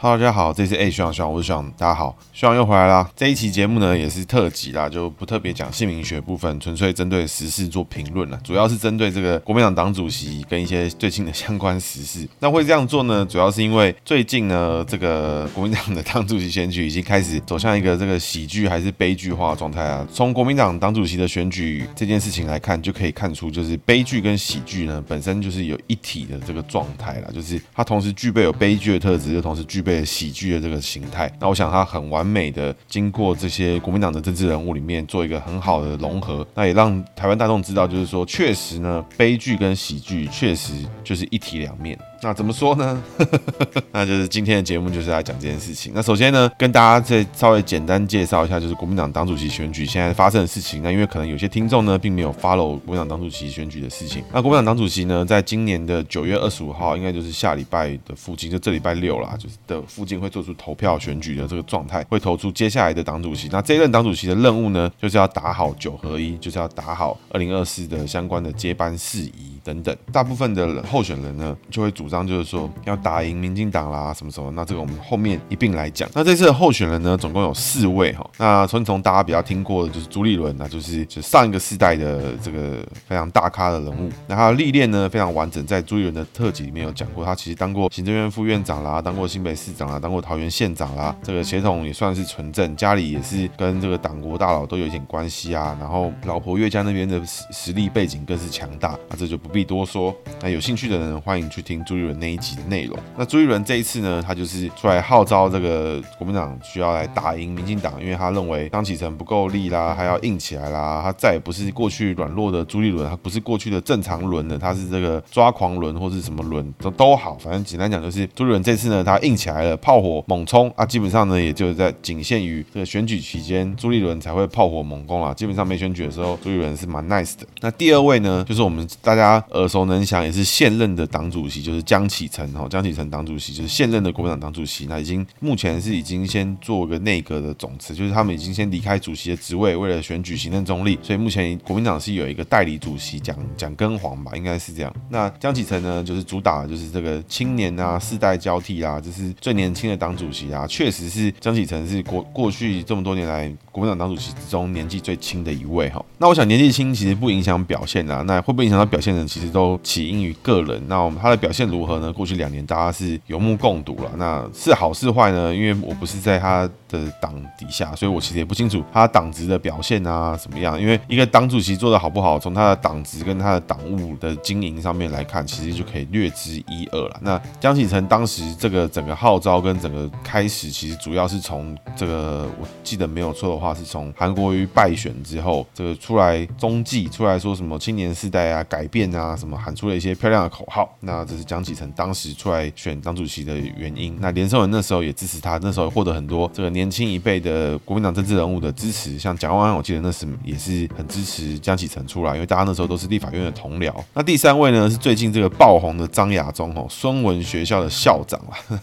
哈喽，大家好，这是 A 学长学长，我是学长，大家好，学长又回来啦。这一期节目呢也是特辑啦，就不特别讲姓名学部分，纯粹针对时事做评论了，主要是针对这个国民党党主席跟一些最近的相关时事。那会这样做呢，主要是因为最近呢，这个国民党的党主席选举已经开始走向一个这个喜剧还是悲剧化的状态啊。从国民党党主席的选举这件事情来看，就可以看出，就是悲剧跟喜剧呢本身就是有一体的这个状态啦，就是它同时具备有悲剧的特质，又同时具备。对喜剧的这个形态，那我想他很完美的经过这些国民党的政治人物里面做一个很好的融合，那也让台湾大众知道，就是说确实呢，悲剧跟喜剧确实就是一体两面。那怎么说呢？那就是今天的节目就是来讲这件事情。那首先呢，跟大家再稍微简单介绍一下，就是国民党党主席选举现在发生的事情。那因为可能有些听众呢，并没有 follow 国民党党主席选举的事情。那国民党党主席呢，在今年的九月二十五号，应该就是下礼拜的附近，就这礼拜六啦，就是的附近会做出投票选举的这个状态，会投出接下来的党主席。那这一任党主席的任务呢，就是要打好九合一，就是要打好二零二四的相关的接班事宜。等等，大部分的候选人呢，就会主张就是说要打赢民进党啦，什么什么。那这个我们后面一并来讲。那这次的候选人呢，总共有四位哈。那从从大家比较听过的就是朱立伦，那就是就上一个世代的这个非常大咖的人物。那他的历练呢非常完整，在朱立伦的特辑里面有讲过，他其实当过行政院副院长啦，当过新北市长啦，当过桃园县长啦，这个血统也算是纯正，家里也是跟这个党国大佬都有一点关系啊。然后老婆岳家那边的实实力背景更是强大，那这就不必。多说，那有兴趣的人欢迎去听朱立伦那一集的内容。那朱立伦这一次呢，他就是出来号召这个国民党需要来打赢民进党，因为他认为张启臣不够力啦，还要硬起来啦。他再也不是过去软弱的朱立伦，他不是过去的正常轮的，他是这个抓狂轮或是什么轮都都好，反正简单讲就是朱立伦这次呢，他硬起来了，炮火猛冲啊，基本上呢，也就在仅限于这个选举期间，朱立伦才会炮火猛攻啊。基本上没选举的时候，朱立伦是蛮 nice 的。那第二位呢，就是我们大家。耳熟能详，也是现任的党主席，就是江启臣哈。江启臣党主席就是现任的国民党党主席，那已经目前是已经先做个内阁的总辞，就是他们已经先离开主席的职位，为了选举行政中立，所以目前国民党是有一个代理主席蒋蒋根煌吧，应该是这样。那江启臣呢，就是主打就是这个青年啊，世代交替啊，就是最年轻的党主席啊，确实是江启臣是过过去这么多年来国民党党主席之中年纪最轻的一位哈。那我想年纪轻其实不影响表现啊，那会不会影响到表现呢？其实都起因于个人。那我们他的表现如何呢？过去两年大家是有目共睹了。那是好是坏呢？因为我不是在他的党底下，所以我其实也不清楚他党职的表现啊怎么样。因为一个党主席做的好不好，从他的党职跟他的党务的经营上面来看，其实就可以略知一二了。那江启臣当时这个整个号召跟整个开始，其实主要是从这个我记得没有错的话，是从韩国瑜败选之后，这个出来中继出来说什么青年世代啊改变啊什么，喊出了一些漂亮的口号。那这是江启臣当时出来选党主席的原因。那连胜文那时候也支持他，那时候获得很多这个年轻一辈的国民党政治人物的支持，像蒋万安，我记得那时也是很支持江启臣出来，因为大家那时候都是立法院的同僚。那第三位呢是最近这个爆红的张亚中哦，孙文学校的校长啦，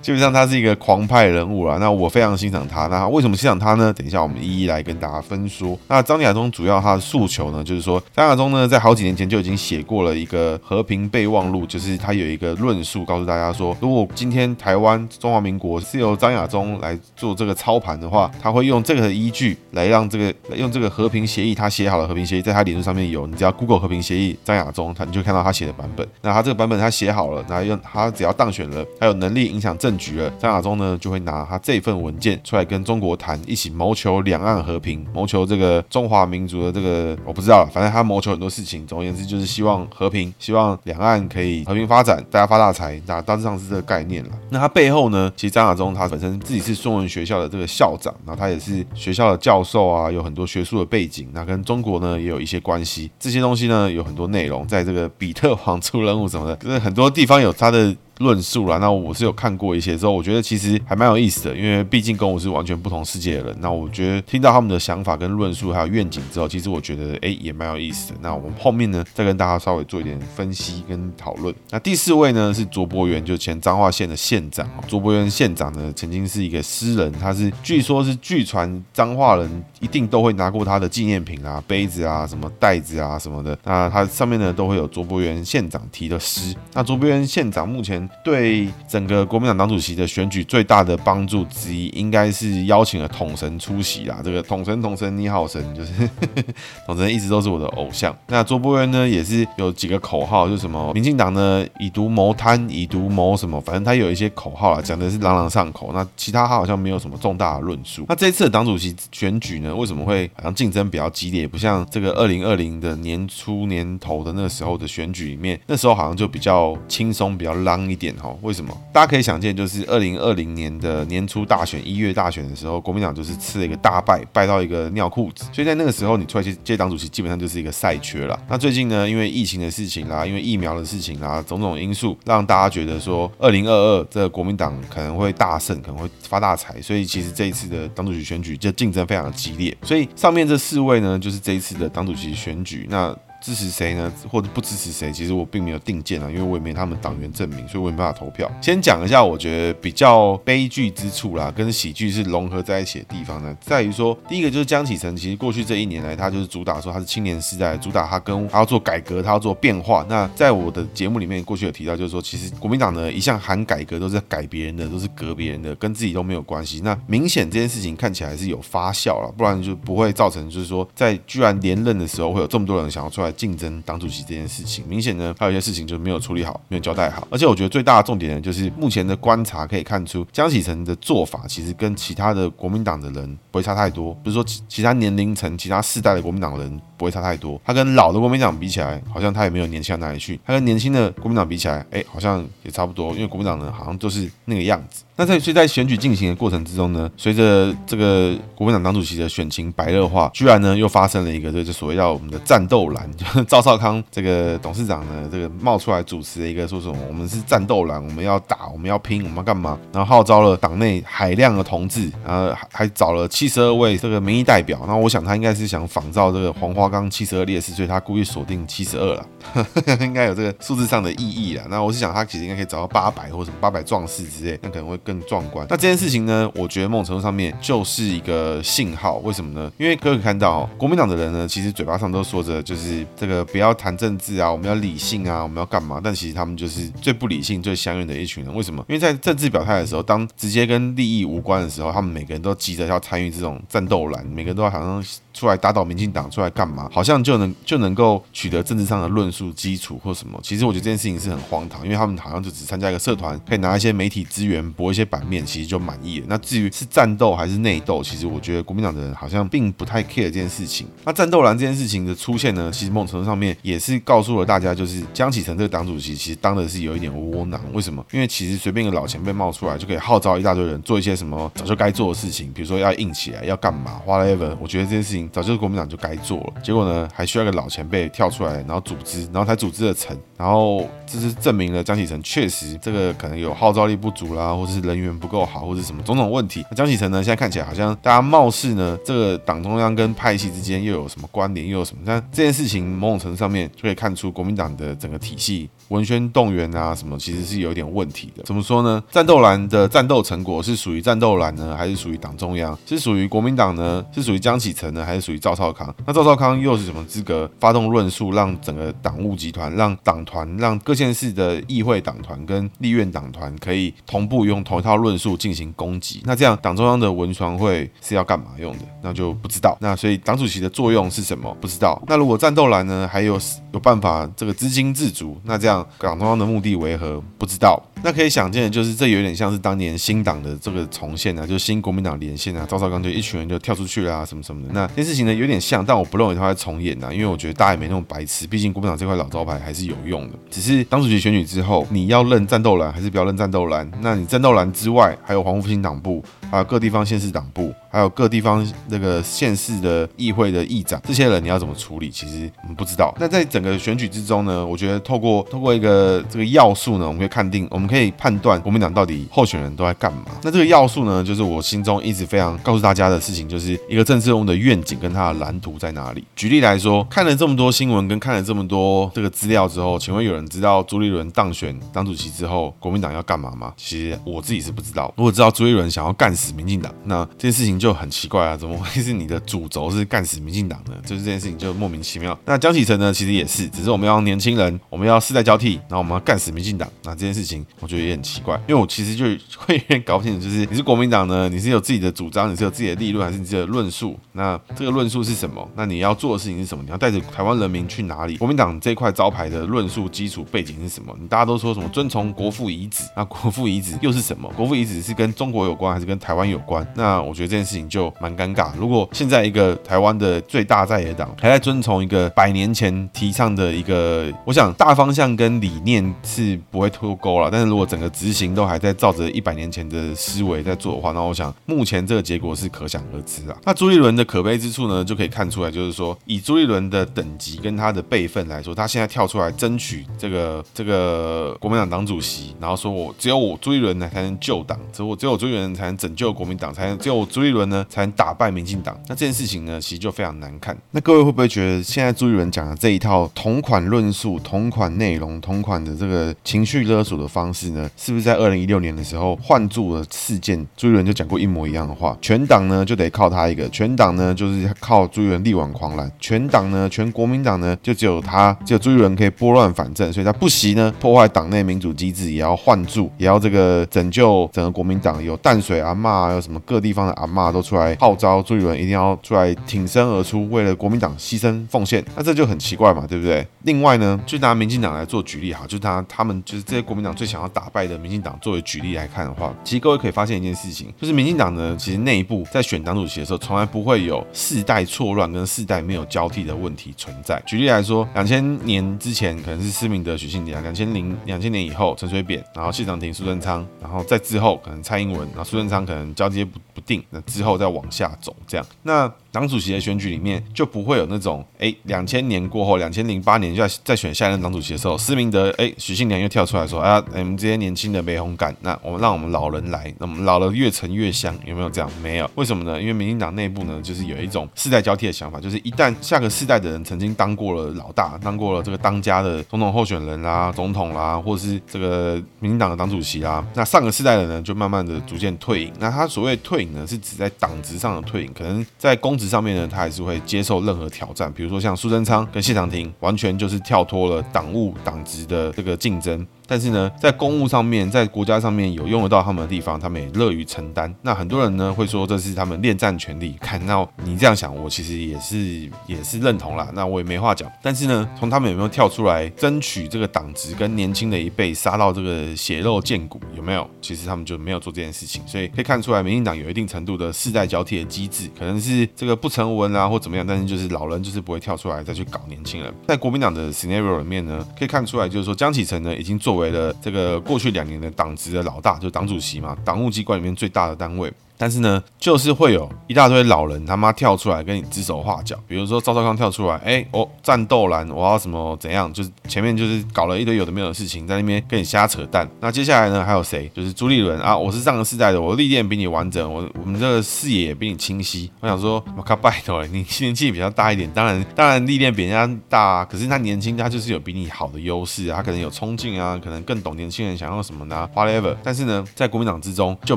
基本上他是一个狂派人物啦。那我非常欣赏他。那为什么欣赏他呢？等一下我们一一来跟大家分说。那张亚中主要他的诉求呢，就是说张亚中呢在好几年前就已经写过了一个和平备忘录，就是他有一个论述告诉大家说，如果今天台湾中华民国是由张亚中来做这个操盘的话，他会用这个依据来让这个用这个和平协议，他写好了和平协议，在他脸书上面有，你只要 Google 和平协议张亚中，他你就看到他写的版本。那他这个版本他写好了，那用他只要当选了，他有能力影响政局了，张亚中呢就会拿他这份文件出来跟中国谈，一起谋求两岸和平，谋求这个中华民族的这个我不知道，反正他谋求很多事情。总而言之，就是希望和平，希望两岸可以和平发展，大家发大财，那大致上是这个概念了。那他背后呢，其实张亚中他本身自己是孙文学校的这个校长，那他也是学校的教授啊，有很多学术的背景，那跟中国呢也有一些关系。这些东西呢有很多内容，在这个比特黄出任务什么的，就是很多地方有他的。论述啦。那我是有看过一些之后，我觉得其实还蛮有意思的，因为毕竟跟我是完全不同世界的人。那我觉得听到他们的想法跟论述还有愿景之后，其实我觉得哎也蛮有意思的。那我们后面呢再跟大家稍微做一点分析跟讨论。那第四位呢是卓博源，就前彰化县的县长。卓博源县长呢曾经是一个诗人，他是据说是据传彰化人一定都会拿过他的纪念品啊、杯子啊、什么袋子啊什么的。那他上面呢都会有卓博源县长题的诗。那卓博源县长目前对整个国民党党主席的选举最大的帮助之一，应该是邀请了统神出席啦。这个统神统神你好神，就是 统神一直都是我的偶像。那卓博源呢也是有几个口号，就是什么民进党呢以毒谋贪，以毒谋什么，反正他有一些口号啦，讲的是朗朗上口。那其他他好像没有什么重大的论述。那这一次的党主席选举呢，为什么会好像竞争比较激烈？不像这个二零二零的年初年头的那个时候的选举里面，那时候好像就比较轻松，比较浪一点哈。为什么？大家可以想见，就是二零二零年的年初大选一月大选的时候，国民党就是吃了一个大败，败到一个尿裤子。所以在那个时候，你出来接接党主席，基本上就是一个赛缺了。那最近呢，因为疫情的事情啦，因为疫苗的事情啦，种种因素，让大家觉得说，二零二二这个国民党可能会大胜，可能会发大财。所以其实这一次的党主席选举就竞争非常的激烈。所以上面这四位呢，就是这一次的党主席选举。那支持谁呢？或者不支持谁？其实我并没有定见啊，因为我也没他们党员证明，所以我也没办法投票。先讲一下，我觉得比较悲剧之处啦，跟喜剧是融合在一起的地方呢，在于说，第一个就是江启臣，其实过去这一年来，他就是主打说他是青年时代，主打他跟他要做改革，他要做变化。那在我的节目里面，过去有提到，就是说，其实国民党呢一向喊改革都是改别人的，都是革别人的，跟自己都没有关系。那明显这件事情看起来是有发酵了，不然就不会造成就是说，在居然连任的时候会有这么多人想要出来。竞争党主席这件事情，明显呢，还有一些事情就没有处理好，没有交代好。而且我觉得最大的重点呢，就是目前的观察可以看出，江启臣的做法其实跟其他的国民党的人不会差太多。比如说其其他年龄层、其他世代的国民党人不会差太多。他跟老的国民党比起来，好像他也没有年轻到哪里去。他跟年轻的国民党比起来，哎，好像也差不多。因为国民党人好像都是那个样子。那在所以在选举进行的过程之中呢，随着这个国民党党主席的选情白热化，居然呢又发生了一个，这就所谓叫我们的战斗蓝，就 是赵少康这个董事长呢，这个冒出来主持了一个说什么，我们是战斗蓝，我们要打，我们要拼，我们要干嘛？然后号召了党内海量的同志，然后还还找了七十二位这个民意代表。那我想他应该是想仿照这个黄花岗七十二烈士，所以他故意锁定七十二了，应该有这个数字上的意义了。那我是想他其实应该可以找到八百或者什么八百壮士之类，那可能会更。更壮观。那这件事情呢，我觉得某种程度上面就是一个信号。为什么呢？因为可以看到国民党的人呢，其实嘴巴上都说着就是这个不要谈政治啊，我们要理性啊，我们要干嘛？但其实他们就是最不理性、最相远的一群人。为什么？因为在政治表态的时候，当直接跟利益无关的时候，他们每个人都急着要参与这种战斗蓝，每个人都要好像出来打倒民进党，出来干嘛？好像就能就能够取得政治上的论述基础或什么。其实我觉得这件事情是很荒唐，因为他们好像就只参加一个社团，可以拿一些媒体资源博一些。版面其实就满意了。那至于是战斗还是内斗，其实我觉得国民党的人好像并不太 care 这件事情。那战斗蓝这件事情的出现呢，其实某种程度上面也是告诉了大家，就是江启臣这个党主席其实当的是有一点窝囊。为什么？因为其实随便一个老前辈冒出来就可以号召一大堆人做一些什么早就该做的事情，比如说要硬起来，要干嘛，whatever。我觉得这件事情早就是国民党就该做了。结果呢，还需要一个老前辈跳出来，然后组织，然后才组织了成，然后这是证明了江启臣确实这个可能有号召力不足啦，或者是。人员不够好，或者什么种种问题。那江启臣呢？现在看起来好像大家貌似呢，这个党中央跟派系之间又有什么关联，又有什么？但这件事情某种程度上面就可以看出国民党的整个体系。文宣动员啊，什么其实是有一点问题的。怎么说呢？战斗蓝的战斗成果是属于战斗蓝呢，还是属于党中央？是属于国民党呢？是属于江启臣呢，还是属于赵少康？那赵少康又是什么资格发动论述，让整个党务集团、让党团、让各县市的议会党团跟立院党团可以同步用同一套论述进行攻击？那这样党中央的文传会是要干嘛用的？那就不知道。那所以党主席的作用是什么？不知道。那如果战斗蓝呢，还有有办法这个资金自足？那这样。党中央的目的为何？不知道。那可以想见的就是，这有点像是当年新党的这个重现啊，就新国民党连线啊，赵少刚就一群人就跳出去了啊，什么什么的。那这件事情呢，有点像，但我不认为他在重演啊，因为我觉得大家也没那么白痴，毕竟国民党这块老招牌还是有用的。只是当主席选举之后，你要认战斗蓝还是不要认战斗蓝？那你战斗蓝之外，还有黄复兴党部，还有各地方县市党部，还有各地方那个县市的议会的议长，这些人你要怎么处理？其实我们不知道。那在整个选举之中呢，我觉得透过透过一个这个要素呢，我们可以看定，我们可以判断国民党到底候选人都在干嘛。那这个要素呢，就是我心中一直非常告诉大家的事情，就是一个政治人物的愿景跟他的蓝图在哪里。举例来说，看了这么多新闻跟看了这么多这个资料之后，请问有人知道朱立伦当选党主席之后，国民党要干嘛吗？其实我自己是不知道。如果知道朱立伦想要干死民进党，那这件事情就很奇怪啊，怎么会是你的主轴是干死民进党呢？就是这件事情就莫名其妙。那江启臣呢，其实也是，只是我们要年轻人，我们要世代交替，然后我们要干死民进党。那这件事情我觉得也很奇怪，因为我其实就会有点搞不清楚，就是你是国民党呢，你是有自己的主张，你是有自己的立论，还是你自己的论述？那这个论述是什么？那你要做的事情是什么？你要带着台湾人民去哪里？国民党这块招牌的论述基础背景是什么？你大家都说什么遵从国父遗旨？那国父遗旨又是什么？国父遗旨是跟中国有关，还是跟台湾有关？那我觉得这件事事情就蛮尴尬。如果现在一个台湾的最大在野党还在遵从一个百年前提倡的一个，我想大方向跟理念是不会脱钩了。但是如果整个执行都还在照着一百年前的思维在做的话，那我想目前这个结果是可想而知啊。那朱立伦的可悲之处呢，就可以看出来，就是说以朱立伦的等级跟他的辈分来说，他现在跳出来争取这个这个国民党党主席，然后说我只有我朱立伦呢才能救党，只有我只有朱立伦才能拯救国民党，才能只有我朱立伦呢才能打败民进党。那这件事情呢，其实就非常难看。那各位会不会觉得现在朱立伦讲的这一套同款论述、同款内容、同款的这个情绪勒索的方式呢，是不是在二零一六年的时候换柱了事件，朱立伦就讲过一模一样的话？全党呢就得靠他一个，全党呢就是靠朱立伦力挽狂澜，全党呢全国民党呢就只有他，只有朱立伦可以拨乱反正，所以他不惜呢破坏党内民主机制，也要换柱，也要这个拯救整个国民党。有淡水阿嬷，有什么各地方的阿都出来号召朱立伦一定要出来挺身而出，为了国民党牺牲奉献，那这就很奇怪嘛，对不对？另外呢，就拿民进党来做举例哈，就拿他们就是这些国民党最想要打败的民进党作为举例来看的话，其实各位可以发现一件事情，就是民进党呢，其实内部在选党主席的时候，从来不会有世代错乱跟世代没有交替的问题存在。举例来说，两千年之前可能是施明德、许信良，两千零两千年以后陈水扁，然后谢长廷、苏贞昌，然后再之后可能蔡英文，然后苏贞昌可能交接不不定，那之之后再往下走这样，那。党主席的选举里面就不会有那种，哎，两千年过后，两千零八年就在在选下一任党主席的时候，施明德，哎，许信良又跳出来说，哎呀，你们这些年轻的没红感，那我们让我们老人来，那我们老了越沉越香，有没有这样？没有，为什么呢？因为民进党内部呢，就是有一种世代交替的想法，就是一旦下个世代的人曾经当过了老大，当过了这个当家的总统候选人啦、总统啦，或者是这个民进党的党主席啦，那上个世代的人就慢慢的逐渐退隐。那他所谓退隐呢，是指在党职上的退隐，可能在公上面呢，他还是。会接受任何挑战，比如说像苏贞昌跟谢长廷，完全就是跳脱了党务党职的这个竞争。但是呢，在公务上面，在国家上面有用得到他们的地方，他们也乐于承担。那很多人呢会说这是他们恋战权力。看到你这样想，我其实也是也是认同啦。那我也没话讲。但是呢，从他们有没有跳出来争取这个党职，跟年轻的一辈杀到这个血肉见骨，有没有？其实他们就没有做这件事情。所以可以看出来，民进党有一定程度的世代交替的机制，可能是这个不成文啊或怎么样。但是就是老人就是不会跳出来再去搞年轻人。在国民党的 scenario 里面呢，可以看出来就是说江启臣呢已经作为了这个过去两年的党职的老大，就党主席嘛，党务机关里面最大的单位。但是呢，就是会有一大堆老人他妈跳出来跟你指手画脚，比如说赵少康跳出来，哎、欸，我战斗蓝，我要什么怎样，就是前面就是搞了一堆有的没有的事情，在那边跟你瞎扯淡。那接下来呢，还有谁？就是朱立伦啊，我是上个世代的，我历练比你完整，我我们这个视野也比你清晰。我想说，我靠，拜托，你年纪比较大一点，当然当然历练比人家大，啊，可是他年轻，他就是有比你好的优势啊，他可能有冲劲啊，可能更懂年轻人想要什么的，啊，whatever。但是呢，在国民党之中就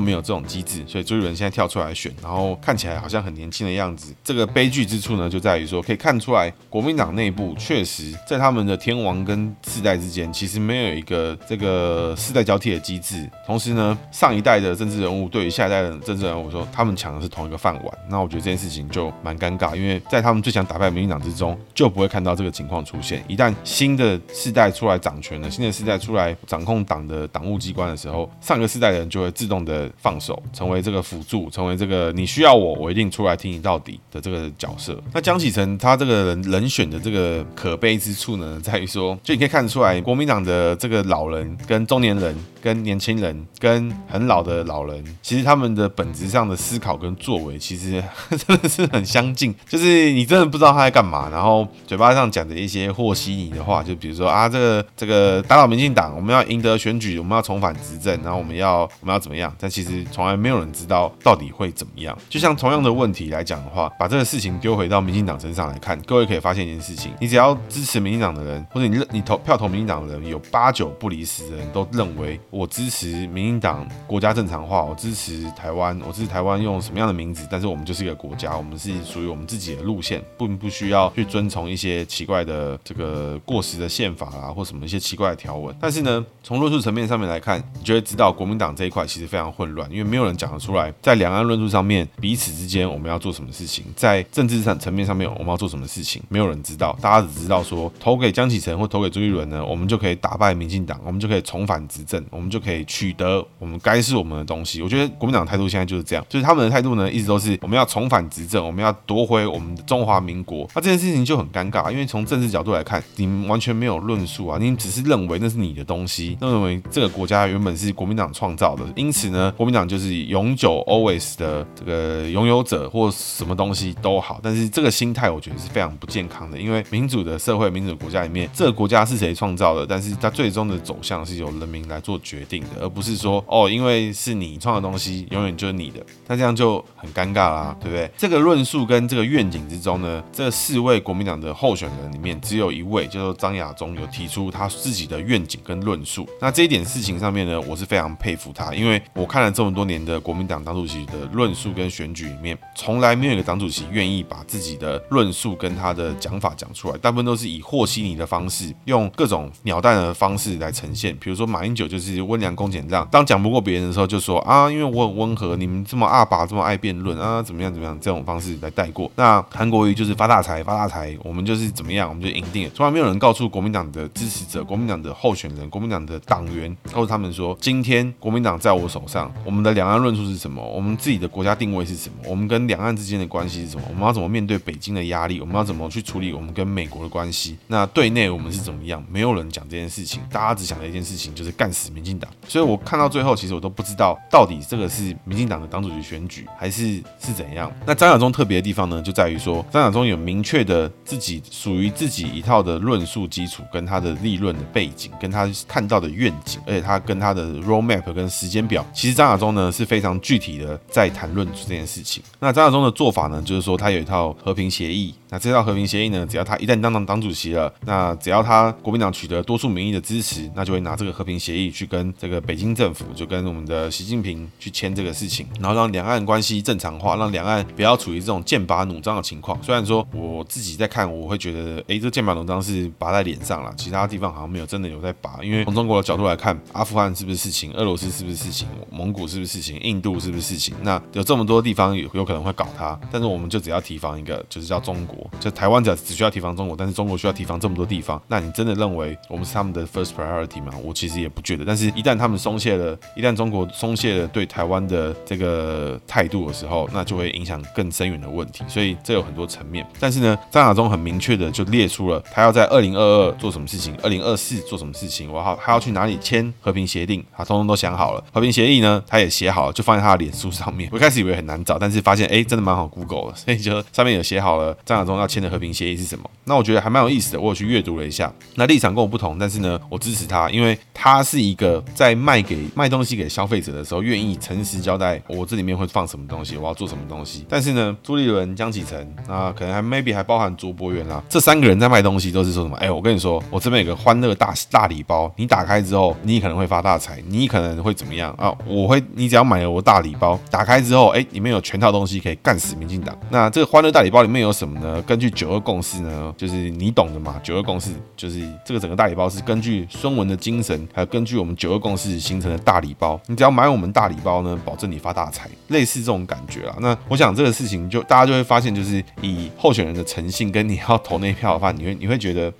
没有这种机制，所以朱立伦。现在跳出来选，然后看起来好像很年轻的样子。这个悲剧之处呢，就在于说，可以看出来国民党内部确实在他们的天王跟世代之间，其实没有一个这个世代交替的机制。同时呢，上一代的政治人物对于下一代的政治人物说，他们抢的是同一个饭碗。那我觉得这件事情就蛮尴尬，因为在他们最想打败民进党之中，就不会看到这个情况出现。一旦新的世代出来掌权了，新的世代出来掌控党的党务机关的时候，上个世代的人就会自动的放手，成为这个辅。助成为这个你需要我，我一定出来听你到底的这个角色。那江启臣他这个人人选的这个可悲之处呢，在于说，就你可以看得出来，国民党的这个老人跟中年人。跟年轻人、跟很老的老人，其实他们的本质上的思考跟作为，其实 真的是很相近。就是你真的不知道他在干嘛，然后嘴巴上讲着一些和稀泥的话，就比如说啊，这个这个打倒民进党，我们要赢得选举，我们要重返执政，然后我们要我们要怎么样？但其实从来没有人知道到底会怎么样。就像同样的问题来讲的话，把这个事情丢回到民进党身上来看，各位可以发现一件事情：你只要支持民进党的人，或者你你投票投民进党的人，有八九不离十的人都认为我支持民进党国家正常化，我支持台湾，我支持台湾用什么样的名字？但是我们就是一个国家，我们是属于我们自己的路线，不不需要去遵从一些奇怪的这个过时的宪法啊，或什么一些奇怪的条文。但是呢，从论述层面上面来看，你就会知道国民党这一块其实非常混乱，因为没有人讲得出来，在两岸论述上面彼此之间我们要做什么事情，在政治上层面上面我们要做什么事情，没有人知道，大家只知道说投给江启臣或投给朱立伦呢，我们就可以打败民进党，我们就可以重返执政，我们就可以取得我们该是我们的东西。我觉得国民党态度现在就是这样，就是他们的态度呢，一直都是我们要重返执政，我们要夺回我们的中华民国。那这件事情就很尴尬，因为从政治角度来看，你们完全没有论述啊，你只是认为那是你的东西，认为这个国家原本是国民党创造的，因此呢，国民党就是永久 always 的这个拥有者或什么东西都好。但是这个心态我觉得是非常不健康的，因为民主的社会、民主的国家里面，这个国家是谁创造的？但是它最终的走向是由人民来做决决定的，而不是说哦，因为是你创的东西，永远就是你的。那这样就很尴尬啦，对不对？这个论述跟这个愿景之中呢，这四位国民党的候选人里面，只有一位叫做张亚中有提出他自己的愿景跟论述。那这一点事情上面呢，我是非常佩服他，因为我看了这么多年的国民党党主席的论述跟选举里面，从来没有一个党主席愿意把自己的论述跟他的讲法讲出来，大部分都是以和稀泥的方式，用各种鸟蛋的方式来呈现。比如说马英九就是温良恭俭让，当讲不过别人的时候，就说啊，因为我很温和，你们这么二爸这么爱辩论啊，怎么样怎么样，这种方式来带过。那韩国瑜就是发大财发大财，我们就是怎么样，我们就赢定了。从来没有人告诉国民党的支持者、国民党的候选人、国民党的党员，告诉他们说，今天国民党在我手上，我们的两岸论述是什么？我们自己的国家定位是什么？我们跟两岸之间的关系是什么？我们要怎么面对北京的压力？我们要怎么去处理我们跟美国的关系？那对内我们是怎么样？没有人讲这件事情，大家只想的一件事情就是干死民民进党。所以我看到最后，其实我都不知道到底这个是民进党的党主席选举，还是是怎样。那张亚中特别的地方呢，就在于说张亚中有明确的自己属于自己一套的论述基础，跟他的立论的背景，跟他看到的愿景，而且他跟他的 roadmap 跟时间表，其实张亚中呢是非常具体的在谈论这件事情。那张亚中的做法呢，就是说他有一套和平协议。那这套和平协议呢，只要他一旦当上党主席了，那只要他国民党取得多数民意的支持，那就会拿这个和平协议去跟这个北京政府，就跟我们的习近平去签这个事情，然后让两岸关系正常化，让两岸不要处于这种剑拔弩张的情况。虽然说我自己在看，我会觉得，哎，这剑拔弩张是拔在脸上了，其他地方好像没有真的有在拔。因为从中国的角度来看，阿富汗是不是事情？俄罗斯是不是事情？蒙古是不是事情？印度是不是事情？那有这么多地方有有可能会搞他，但是我们就只要提防一个，就是叫中国。就台湾只只需要提防中国，但是中国需要提防这么多地方。那你真的认为我们是他们的 first priority 吗？我其实也不觉得。但是，一旦他们松懈了，一旦中国松懈了对台湾的这个态度的时候，那就会影响更深远的问题。所以这有很多层面。但是呢，张亚中很明确的就列出了他要在二零二二做什么事情，二零二四做什么事情。我好，他要去哪里签和平协定，他通通都想好了。和平协议呢，他也写好了，就放在他的脸书上面。我一开始以为很难找，但是发现哎，真的蛮好 Google 的，所以就上面有写好了张亚中要签的和平协议是什么。那我觉得还蛮有意思的，我有去阅读了一下。那立场跟我不同，但是呢，我支持他，因为他是一个在卖给卖东西给消费者的时候，愿意诚实交代我这里面会放什么东西，我要做什么东西。但是呢，朱立伦、江启臣啊，可能还 maybe 还包含卓博源啦，这三个人在卖东西都是说什么？哎，我跟你说，我这边有个欢乐大大礼包，你打开之后，你可能会发大财，你可能会怎么样啊？我会，你只要买了我大礼包，打开之后，哎，里面有全套东西可以干死民进党。那这个欢乐大礼包里面有什么呢？根据九二共识呢？就是你懂的嘛，九二共识就是这个整个大礼包是根据孙文的精神，还有根据我们九二共识形成的大礼包。你只要买我们大礼包呢，保证你发大财，类似这种感觉啦。那我想这个事情就大家就会发现，就是以候选人的诚信跟你要投那票的话，你会你会觉得。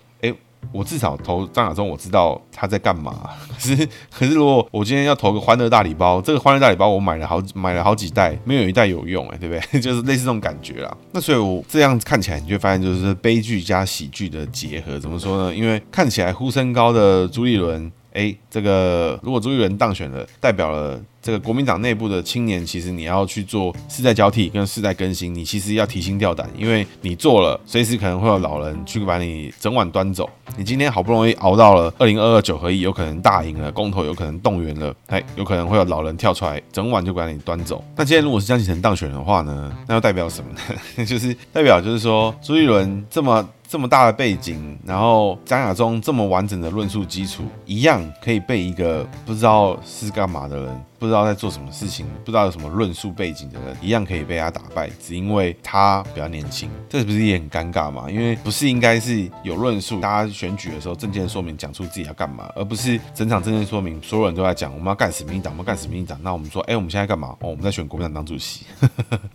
我至少投张亚中，我知道他在干嘛。可是，可是如果我今天要投个欢乐大礼包，这个欢乐大礼包我买了好买了好几袋，没有一袋有用，哎，对不对？就是类似这种感觉啦。那所以，我这样看起来，你就发现就是悲剧加喜剧的结合。怎么说呢？因为看起来呼声高的朱立伦。哎，这个如果朱立伦当选了，代表了。这个国民党内部的青年，其实你要去做世代交替跟世代更新，你其实要提心吊胆，因为你做了，随时可能会有老人去把你整晚端走。你今天好不容易熬到了二零二二九合一，有可能大赢了，公投有可能动员了，哎，有可能会有老人跳出来，整晚就把你端走。那今天如果是江启臣当选的话呢？那又代表什么呢？就是代表就是说朱立伦这么。这么大的背景，然后张亚中这么完整的论述基础，一样可以被一个不知道是干嘛的人，不知道在做什么事情，不知道有什么论述背景的人，一样可以被他打败，只因为他比较年轻，这不是也很尴尬吗？因为不是应该是有论述，大家选举的时候政见说明，讲出自己要干嘛，而不是整场政见说明，所有人都在讲我们要干死民进党，我们干死民进党，那我们说，哎，我们现在干嘛？哦，我们在选国民党当主席，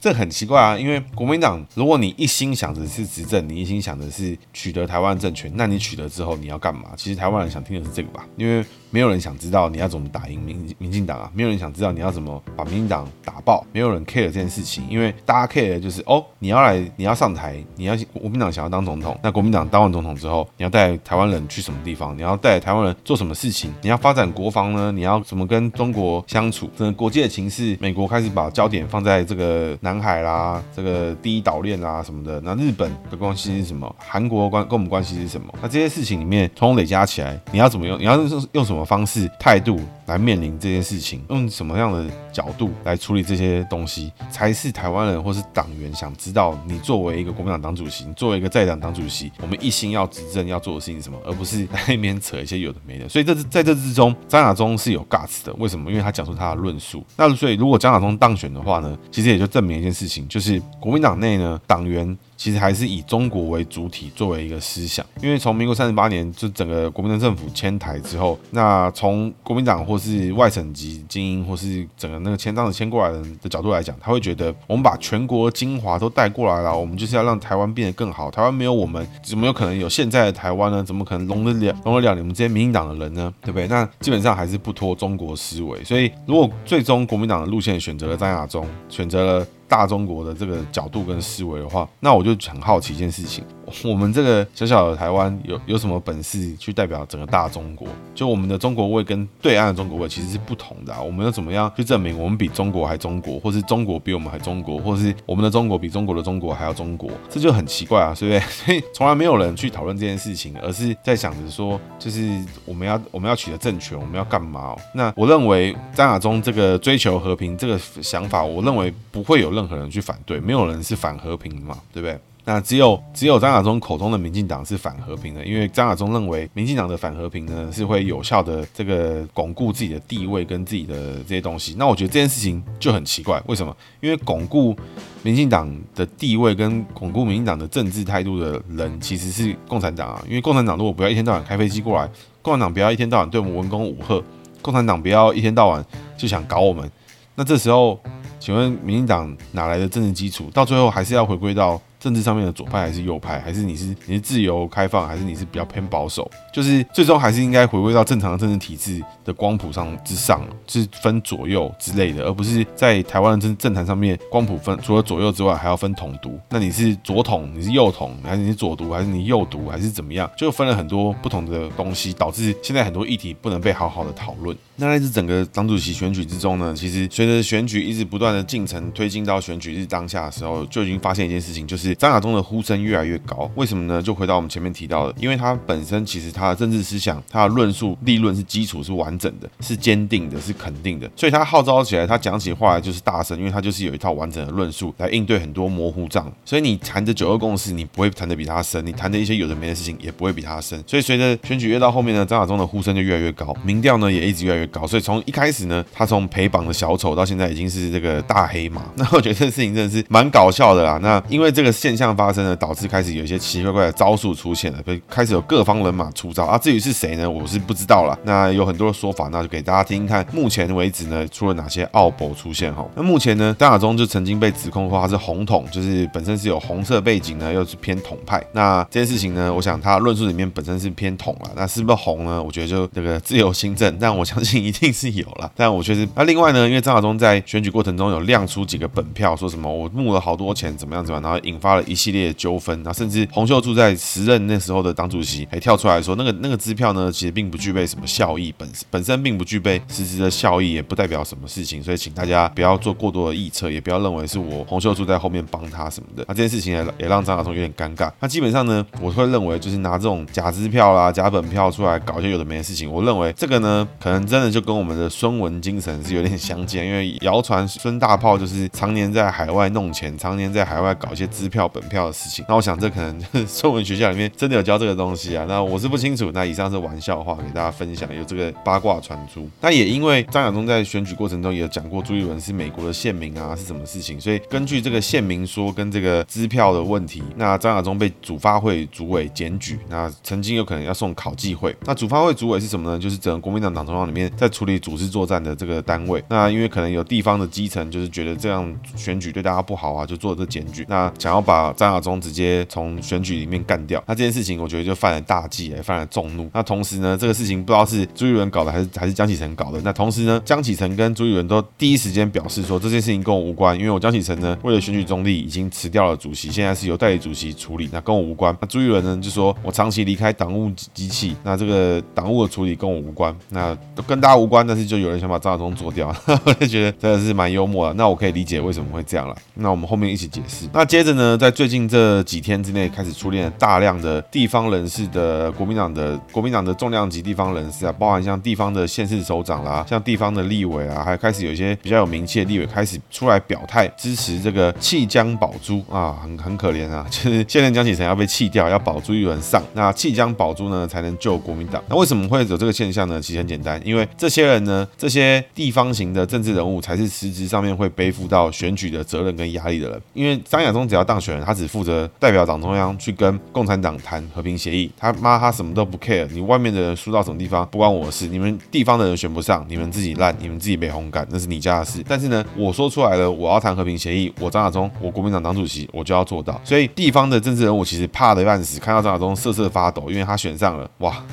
这很奇怪啊，因为国民党，如果你一心想着是执政，你一心想着是取得台湾政权，那你取得之后你要干嘛？其实台湾人想听的是这个吧，因为。没有人想知道你要怎么打赢民民进党啊！没有人想知道你要怎么把民进党打爆！没有人 care 这件事情，因为大家 care 的就是哦，你要来，你要上台，你要国民党想要当总统，那国民党当完总统之后，你要带台湾人去什么地方？你要带台湾人做什么事情？你要发展国防呢？你要怎么跟中国相处？整个国际的情势，美国开始把焦点放在这个南海啦，这个第一岛链啦什么的。那日本的关系是什么？韩国关跟我们关系是什么？那这些事情里面，通通累加起来，你要怎么用？你要用用什么？方式、态度来面临这件事情，用什么样的角度来处理这些东西，才是台湾人或是党员想知道。你作为一个国民党党主席，你作为一个在党党主席，我们一心要执政要做的事情什么，而不是在那边扯一些有的没的。所以这在这之中，张亚中是有 guts 的。为什么？因为他讲出他的论述。那所以如果张亚中当选的话呢，其实也就证明一件事情，就是国民党内呢，党员。其实还是以中国为主体作为一个思想，因为从民国三十八年就整个国民政府迁台之后，那从国民党或是外省籍精英或是整个那个迁当时迁过来的人的角度来讲，他会觉得我们把全国精华都带过来了，我们就是要让台湾变得更好。台湾没有我们，怎么有可能有现在的台湾呢？怎么可能容得了容得了你们这些民进党的人呢？对不对？那基本上还是不脱中国思维。所以如果最终国民党的路线选择了张亚中，选择了。大中国的这个角度跟思维的话，那我就很好奇一件事情。我们这个小小的台湾有有什么本事去代表整个大中国？就我们的中国味跟对岸的中国味其实是不同的啊。我们要怎么样去证明我们比中国还中国，或是中国比我们还中国，或是我们的中国比中国的中国还要中国？这就很奇怪啊，对不对？所以从来没有人去讨论这件事情，而是在想着说，就是我们要我们要取得政权，我们要干嘛？那我认为张亚中这个追求和平这个想法，我认为不会有任何人去反对，没有人是反和平的嘛，对不对？那只有只有张亚中口中的民进党是反和平的，因为张亚中认为民进党的反和平呢是会有效的这个巩固自己的地位跟自己的这些东西。那我觉得这件事情就很奇怪，为什么？因为巩固民进党的地位跟巩固民进党的政治态度的人其实是共产党啊。因为共产党如果不要一天到晚开飞机过来，共产党不要一天到晚对我们文攻武吓，共产党不要一天到晚就想搞我们，那这时候 请问民进党哪来的政治基础？到最后还是要回归到。政治上面的左派还是右派，还是你是你是自由开放，还是你是比较偏保守？就是最终还是应该回归到正常的政治体制的光谱上之上，是分左右之类的，而不是在台湾的政政坛上面光谱分除了左右之外还要分统独。那你是左统，你是右统，还是你左独，还是你右独，还是怎么样？就分了很多不同的东西，导致现在很多议题不能被好好的讨论。那在这整个党主席选举之中呢，其实随着选举一直不断的进程推进到选举日当下的时候，就已经发现一件事情，就是。张亚中的呼声越来越高，为什么呢？就回到我们前面提到的，因为他本身其实他的政治思想、他的论述、立论是基础是完整的，是坚定的，是肯定的，所以他号召起来，他讲起话来就是大声，因为他就是有一套完整的论述来应对很多模糊账。所以你谈着九二共识，你不会谈的比他深；你谈的一些有的没的事情，也不会比他深。所以随着选举越到后面呢，张亚中的呼声就越来越高，民调呢也一直越来越高。所以从一开始呢，他从陪绑的小丑到现在已经是这个大黑马。那我觉得这个事情真的是蛮搞笑的啦。那因为这个现象。发生了，导致开始有一些奇奇怪怪的招数出现了，开始有各方人马出招啊。至于是谁呢？我是不知道了。那有很多的说法，那就给大家听听看。目前为止呢，出了哪些奥博出现哈？那目前呢，张亚中就曾经被指控说他是红统，就是本身是有红色背景呢，又是偏统派。那这件事情呢，我想他论述里面本身是偏统了，那是不是红呢？我觉得就这个自由新政。但我相信一定是有了。但我确实，那另外呢，因为张亚中在选举过程中有亮出几个本票，说什么我募了好多钱，怎么样怎么样，然后引发发了一系列纠纷，然后甚至洪秀柱在时任那时候的党主席还跳出来说，那个那个支票呢，其实并不具备什么效益，本本身并不具备实质的效益，也不代表什么事情，所以请大家不要做过多的臆测，也不要认为是我洪秀柱在后面帮他什么的。那这件事情也也让张亚中有点尴尬。那基本上呢，我会认为就是拿这种假支票啦、假本票出来搞一些有的没的事情，我认为这个呢，可能真的就跟我们的孙文精神是有点相近，因为谣传孙大炮就是常年在海外弄钱，常年在海外搞一些支票、票本票的事情。那我想这可能就是 孙文学校里面真的有教这个东西啊。那我是不清楚。那以上是玩笑话，给大家分享，有这个八卦传出。那也因为张亚中在选举过程中也有讲过朱一伦是美国的县民啊，是什么事情？所以根据这个县民说跟这个支票的问题，那张亚中被主发会主委检举，那曾经有可能要送考纪会。那主发会主委是什么呢？就是整个国民党党中央里面在处理组织作战的这个单位。那因为可能有地方的基层就是觉得这样选举对大家不好啊，就做这检举，那想要把张亚中直接从选举里面干掉。那这件事情我觉得就犯了大忌，也犯了众怒。那同时呢，这个事情不知道是朱立伦搞的还是还是江启臣搞的。那同时呢，江启臣跟朱立伦都第一时间表示说，这件事情跟我无关，因为我江启臣呢为了选举中立已经辞掉了主席，现在是由代理主席处理，那跟我无关。那朱立伦呢就说我长期离开党务机器，那这个党务的处理跟我无关，那都跟大家无关。但是就有人想把张亚中做掉，我就觉得真的是蛮幽默的。那我可以理解为什么会这样了。那我们后面一起解释。那接着呢，在最近这几天之内开始出现大量的地方人士的国民党的国民党的重量级地方人士啊，包含像地方的县市首长啦，像地方的立委啊，还开始有一些比较有名气的立委开始出来表态支持这个弃江保朱啊，很很可怜啊，就是现任江启臣要被弃掉，要保朱立伦上，那弃江保朱呢才能救国民党。那为什么会有这个现象呢？其实很简单，因为这些人呢，这些地方型的政治人物才是实质上面会背负到选举的责任跟压力的人。因为张亚中只要当选他只负责代表党中央去跟共产党谈和平协议，他妈他什么都不 care，你外面的人输到什么地方不关我的事，你们地方的人选不上，你们自己烂，你们自己被红干，那是你家的事。但是呢，我说出来了，我要谈和平协议，我张亚中，我国民党党主席，我就要做到。所以地方的政治人物其实怕得半死，看到张亚中瑟瑟发抖，因为他选上了，哇！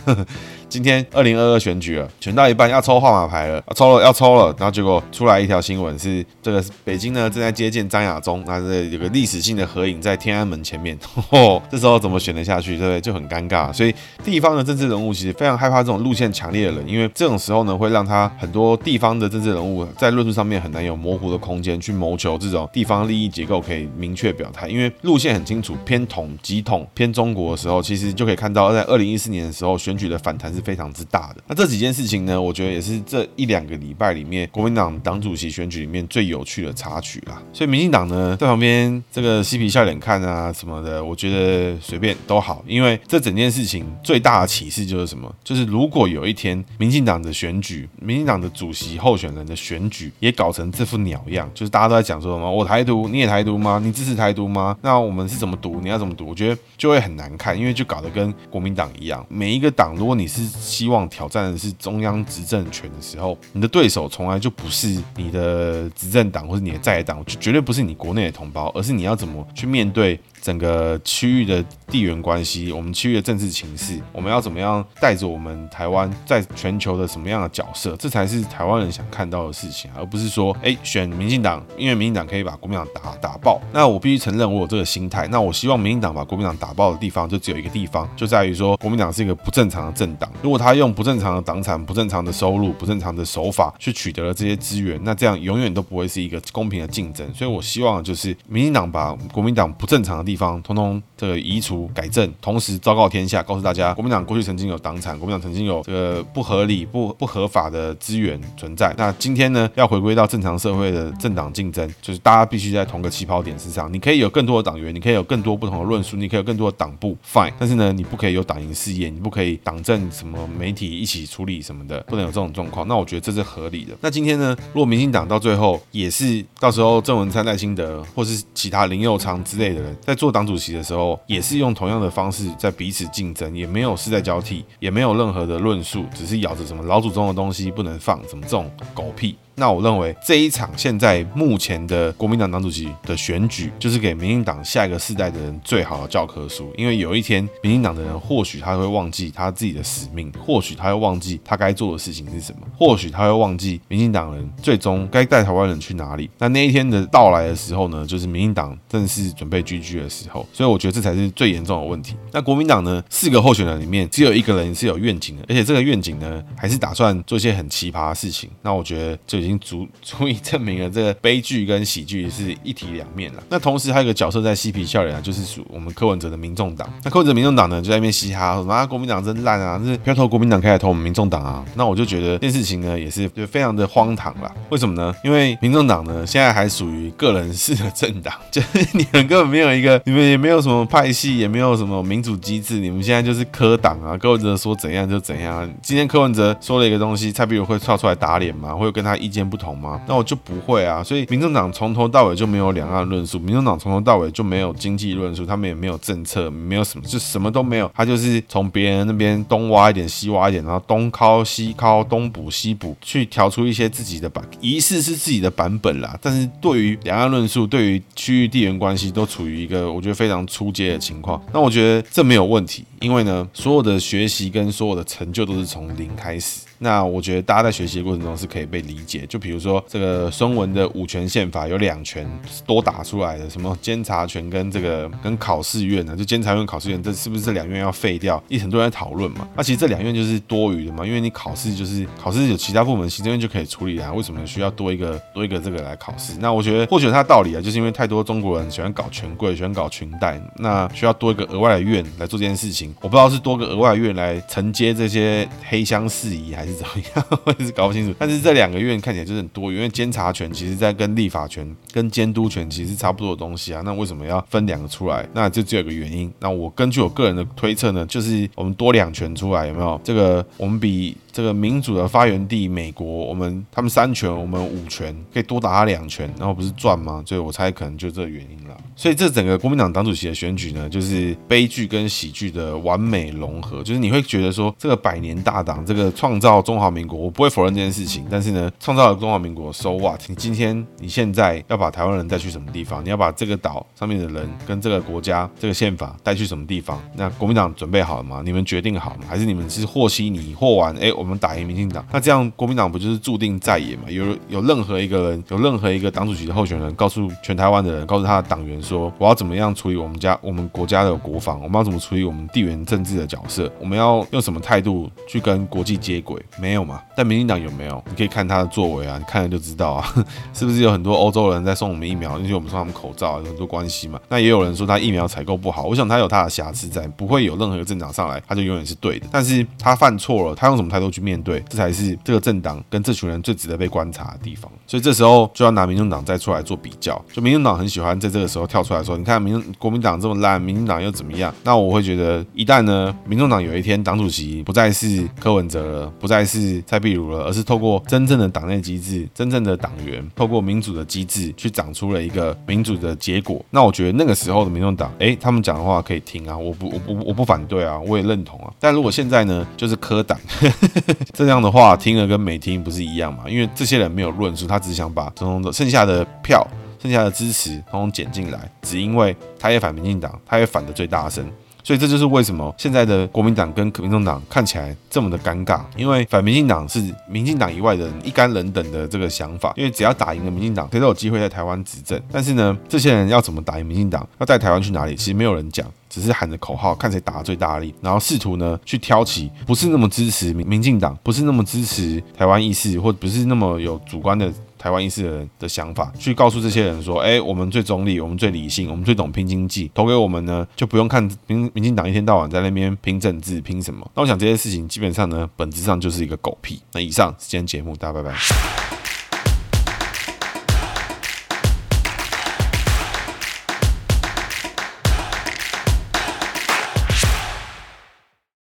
今天二零二二选举了，选到一半要抽号码牌了，抽了要抽了，然后结果出来一条新闻是这个北京呢正在接见张亚中，那这有个历史性的合影在天安门前面，哦，这时候怎么选得下去，对不对？就很尴尬。所以地方的政治人物其实非常害怕这种路线强烈的人，因为这种时候呢会让他很多地方的政治人物在论述上面很难有模糊的空间去谋求这种地方利益结构可以明确表态，因为路线很清楚，偏统、极统、偏中国的时候，其实就可以看到在二零一四年的时候选举的反弹是非常之大的。那这几件事情呢，我觉得也是这一两个礼拜里面国民党党主席选举里面最有趣的插曲啦。所以民进党呢在旁边这个嬉皮笑脸看啊什么的，我觉得随便都好，因为这整件事情最大的启示就是什么？就是如果有一天民进党的选举，民进党的主席候选人的选举也搞成这副鸟样，就是大家都在讲说什么我台独，你也台独吗？你支持台独吗？那我们是怎么独？你要怎么独？我觉得就会很难看，因为就搞得跟国民党一样，每一个党如果你是希望挑战的是中央执政权的时候，你的对手从来就不是你的执政党或者你的在党，就绝对不是你国内的同胞，而是你要怎么去面对。整个区域的地缘关系，我们区域的政治情势，我们要怎么样带着我们台湾在全球的什么样的角色，这才是台湾人想看到的事情，而不是说，哎，选民进党，因为民进党可以把国民党打打爆。那我必须承认，我有这个心态。那我希望民进党把国民党打爆的地方，就只有一个地方，就在于说，国民党是一个不正常的政党。如果他用不正常的党产、不正常的收入、不正常的手法去取得了这些资源，那这样永远都不会是一个公平的竞争。所以我希望就是民进党把国民党不正常的地。地方通通这个移除改正，同时昭告天下，告诉大家，国民党过去曾经有党产，国民党曾经有这个不合理、不不合法的资源存在。那今天呢，要回归到正常社会的政党竞争，就是大家必须在同个起跑点之上。你可以有更多的党员，你可以有更多不同的论述，你可以有更多的党部，fine。但是呢，你不可以有党营事业，你不可以党政什么媒体一起处理什么的，不能有这种状况。那我觉得这是合理的。那今天呢，如果民进党到最后也是到时候郑文灿、赖清德或是其他林佑昌之类的人在。做党主席的时候，也是用同样的方式在彼此竞争，也没有世代交替，也没有任何的论述，只是咬着什么老祖宗的东西不能放，什么这种狗屁。那我认为这一场现在目前的国民党党主席的选举，就是给民进党下一个世代的人最好的教科书。因为有一天，民进党的人或许他会忘记他自己的使命，或许他会忘记他该做的事情是什么，或许他会忘记民进党人最终该带台湾人去哪里。那那一天的到来的时候呢，就是民进党正式准备 GG 的时候。所以我觉得这才是最严重的问题。那国民党呢，四个候选人里面只有一个人是有愿景的，而且这个愿景呢，还是打算做一些很奇葩的事情。那我觉得就已经足 足以证明了这个悲剧跟喜剧是一体两面了。那同时还有一个角色在嬉皮笑脸啊，就是属我们柯文哲的民众党。那柯文哲民众党呢，就在那边嘻哈说啊，国民党真烂啊，是不要投国民党，可以来投我们民众党啊。那我就觉得这件事情呢，也是就非常的荒唐了。为什么呢？因为民众党呢，现在还属于个人式的政党，就是你们根本没有一个，你们也没有什么派系，也没有什么民主机制，你们现在就是柯党啊。柯文哲说怎样就怎样。今天柯文哲说了一个东西，蔡壁如会跳出来打脸吗？会跟他一不同吗？那我就不会啊。所以民众党从头到尾就没有两岸论述，民众党从头到尾就没有经济论述，他们也没有政策，没有什么，就什么都没有。他就是从别人那边东挖一点，西挖一点，然后东敲西敲，东补西补，去调出一些自己的版，疑似是自己的版本啦。但是对于两岸论述，对于区域地缘关系，都处于一个我觉得非常初阶的情况。那我觉得这没有问题，因为呢，所有的学习跟所有的成就都是从零开始。那我觉得大家在学习的过程中是可以被理解，就比如说这个孙文的五权宪法有两权多打出来的，什么监察权跟这个跟考试院呢？就监察院、考试院，这是不是这两院要废掉？一很多人在讨论嘛。那其实这两院就是多余的嘛，因为你考试就是考试有其他部门行政院就可以处理啊，为什么需要多一个多一个这个来考试？那我觉得或许有它道理啊，就是因为太多中国人喜欢搞权贵，喜欢搞裙带，那需要多一个额外的院来做这件事情。我不知道是多个额外的院来承接这些黑箱事宜，还是怎么样，我也是搞不清楚。但是这两个院看起来就是很多，因为监察权其实在跟立法权、跟监督权其实差不多的东西啊。那为什么要分两个出来？那就只有一个原因。那我根据我个人的推测呢，就是我们多两权出来，有没有？这个我们比。这个民主的发源地美国，我们他们三权，我们五权，可以多打他两拳，然后不是赚吗？所以我猜可能就这个原因了。所以这整个国民党党主席的选举呢，就是悲剧跟喜剧的完美融合。就是你会觉得说，这个百年大党，这个创造中华民国，我不会否认这件事情。但是呢，创造了中华民国，so what？你今天你现在要把台湾人带去什么地方？你要把这个岛上面的人跟这个国家这个宪法带去什么地方？那国民党准备好了吗？你们决定好了吗？还是你们是和稀泥和完？哎，我们打赢民进党，那这样国民党不就是注定在野吗？有有任何一个人，有任何一个党主席的候选人，告诉全台湾的人，告诉他的党员说，我要怎么样处理我们家、我们国家的国防？我们要怎么处理我们地缘政治的角色？我们要用什么态度去跟国际接轨？没有嘛？但民进党有没有？你可以看他的作为啊，你看了就知道啊，是不是有很多欧洲人在送我们疫苗？因为我们送他们口罩，有很多关系嘛。那也有人说他疫苗采购不好，我想他有他的瑕疵在，不会有任何一个政党上来他就永远是对的。但是他犯错了，他用什么态度去面对？这才是这个政党跟这群人最值得被观察的地方。所以这时候就要拿民众党再出来做比较。就民进党很喜欢在这个时候跳出来说：“你看民国民党这么烂，民进党又怎么样？”那我会觉得，一旦呢，民众党有一天党主席不再是柯文哲了，不再是蔡壁如了，而是透过真正的党内机制、真正的党员，透过民主的机制去长出了一个民主的结果。那我觉得那个时候的民众党，哎，他们讲的话可以听啊，我不，我不，我不反对啊，我也认同啊。但如果现在呢，就是柯党 这样的话。听了跟没听不是一样嘛？因为这些人没有论述，他只想把总统的剩下的票、剩下的支持统统捡进来，只因为他也反民进党，他也反得最大声，所以这就是为什么现在的国民党跟民众党看起来这么的尴尬，因为反民进党是民进党以外的人一干人等的这个想法，因为只要打赢了民进党，谁都有机会在台湾执政。但是呢，这些人要怎么打赢民进党，要带台湾去哪里，其实没有人讲。只是喊着口号，看谁打得最大力，然后试图呢去挑起不是那么支持民民进党，不是那么支持台湾意识，或不是那么有主观的台湾意识的人的想法，去告诉这些人说：哎，我们最中立，我们最理性，我们最懂拼经济，投给我们呢就不用看民民进党一天到晚在那边拼政治，拼什么？那我想这些事情基本上呢，本质上就是一个狗屁。那以上是今天节目，大家拜拜。